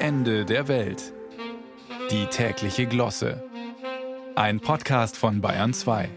Ende der Welt. Die tägliche Glosse. Ein Podcast von Bayern 2.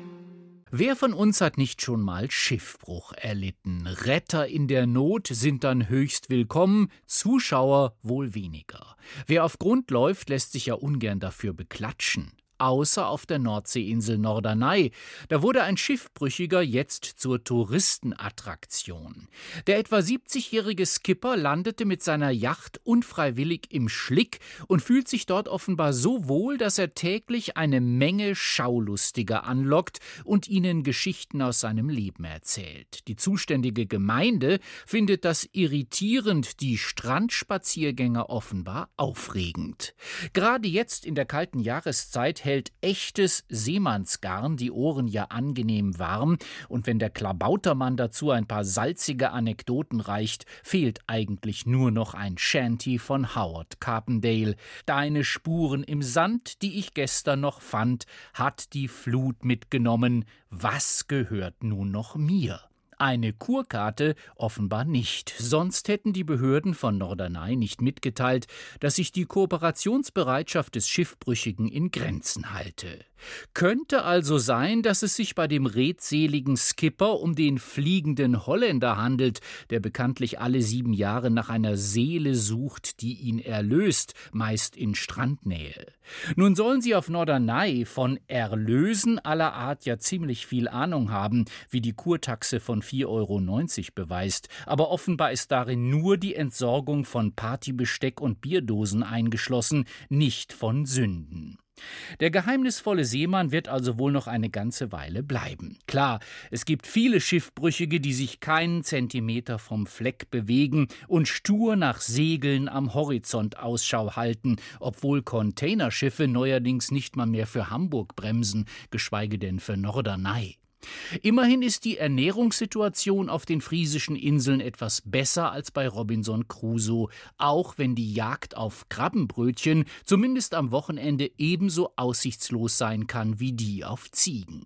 Wer von uns hat nicht schon mal Schiffbruch erlitten? Retter in der Not sind dann höchst willkommen, Zuschauer wohl weniger. Wer auf Grund läuft, lässt sich ja ungern dafür beklatschen außer auf der Nordseeinsel Norderney. Da wurde ein Schiffbrüchiger jetzt zur Touristenattraktion. Der etwa 70-jährige Skipper landete mit seiner Yacht unfreiwillig im Schlick und fühlt sich dort offenbar so wohl, dass er täglich eine Menge Schaulustiger anlockt und ihnen Geschichten aus seinem Leben erzählt. Die zuständige Gemeinde findet das irritierend, die Strandspaziergänger offenbar aufregend. Gerade jetzt in der kalten Jahreszeit hält echtes Seemannsgarn die Ohren ja angenehm warm, und wenn der Klabautermann dazu ein paar salzige Anekdoten reicht, fehlt eigentlich nur noch ein Shanty von Howard Carpendale. Deine Spuren im Sand, die ich gestern noch fand, hat die Flut mitgenommen. Was gehört nun noch mir? Eine Kurkarte offenbar nicht. Sonst hätten die Behörden von Norderney nicht mitgeteilt, dass sich die Kooperationsbereitschaft des Schiffbrüchigen in Grenzen halte. Könnte also sein, dass es sich bei dem redseligen Skipper um den fliegenden Holländer handelt, der bekanntlich alle sieben Jahre nach einer Seele sucht, die ihn erlöst, meist in Strandnähe. Nun sollen sie auf Norderney von Erlösen aller Art ja ziemlich viel Ahnung haben, wie die Kurtaxe von 4,90 Euro beweist, aber offenbar ist darin nur die Entsorgung von Partybesteck und Bierdosen eingeschlossen, nicht von Sünden. Der geheimnisvolle Seemann wird also wohl noch eine ganze Weile bleiben. Klar, es gibt viele Schiffbrüchige, die sich keinen Zentimeter vom Fleck bewegen und stur nach Segeln am Horizont Ausschau halten, obwohl Containerschiffe neuerdings nicht mal mehr für Hamburg bremsen, geschweige denn für Norderney. Immerhin ist die Ernährungssituation auf den friesischen Inseln etwas besser als bei Robinson Crusoe, auch wenn die Jagd auf Krabbenbrötchen zumindest am Wochenende ebenso aussichtslos sein kann wie die auf Ziegen.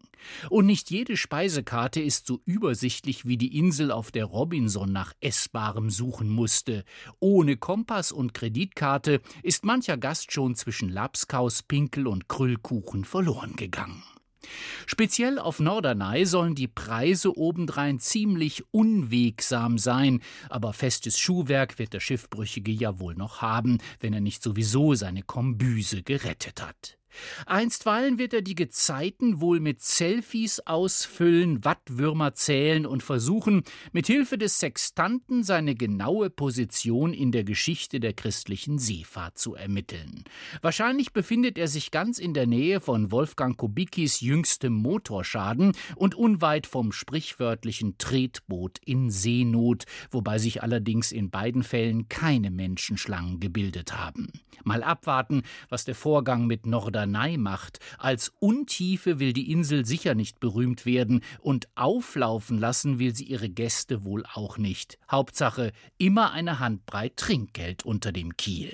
Und nicht jede Speisekarte ist so übersichtlich wie die Insel, auf der Robinson nach Essbarem suchen musste. Ohne Kompass und Kreditkarte ist mancher Gast schon zwischen Lapskaus, Pinkel und Krüllkuchen verloren gegangen. Speziell auf Norderney sollen die Preise obendrein ziemlich unwegsam sein, aber festes Schuhwerk wird der Schiffbrüchige ja wohl noch haben, wenn er nicht sowieso seine Kombüse gerettet hat. Einstweilen wird er die Gezeiten wohl mit Selfies ausfüllen, Wattwürmer zählen und versuchen, mit Hilfe des Sextanten seine genaue Position in der Geschichte der christlichen Seefahrt zu ermitteln. Wahrscheinlich befindet er sich ganz in der Nähe von Wolfgang Kubickis jüngstem Motorschaden und unweit vom sprichwörtlichen Tretboot in Seenot, wobei sich allerdings in beiden Fällen keine Menschenschlangen gebildet haben. Mal abwarten, was der Vorgang mit Nordrhein Tyrannei macht. Als Untiefe will die Insel sicher nicht berühmt werden und auflaufen lassen will sie ihre Gäste wohl auch nicht. Hauptsache immer eine Handbreit Trinkgeld unter dem Kiel.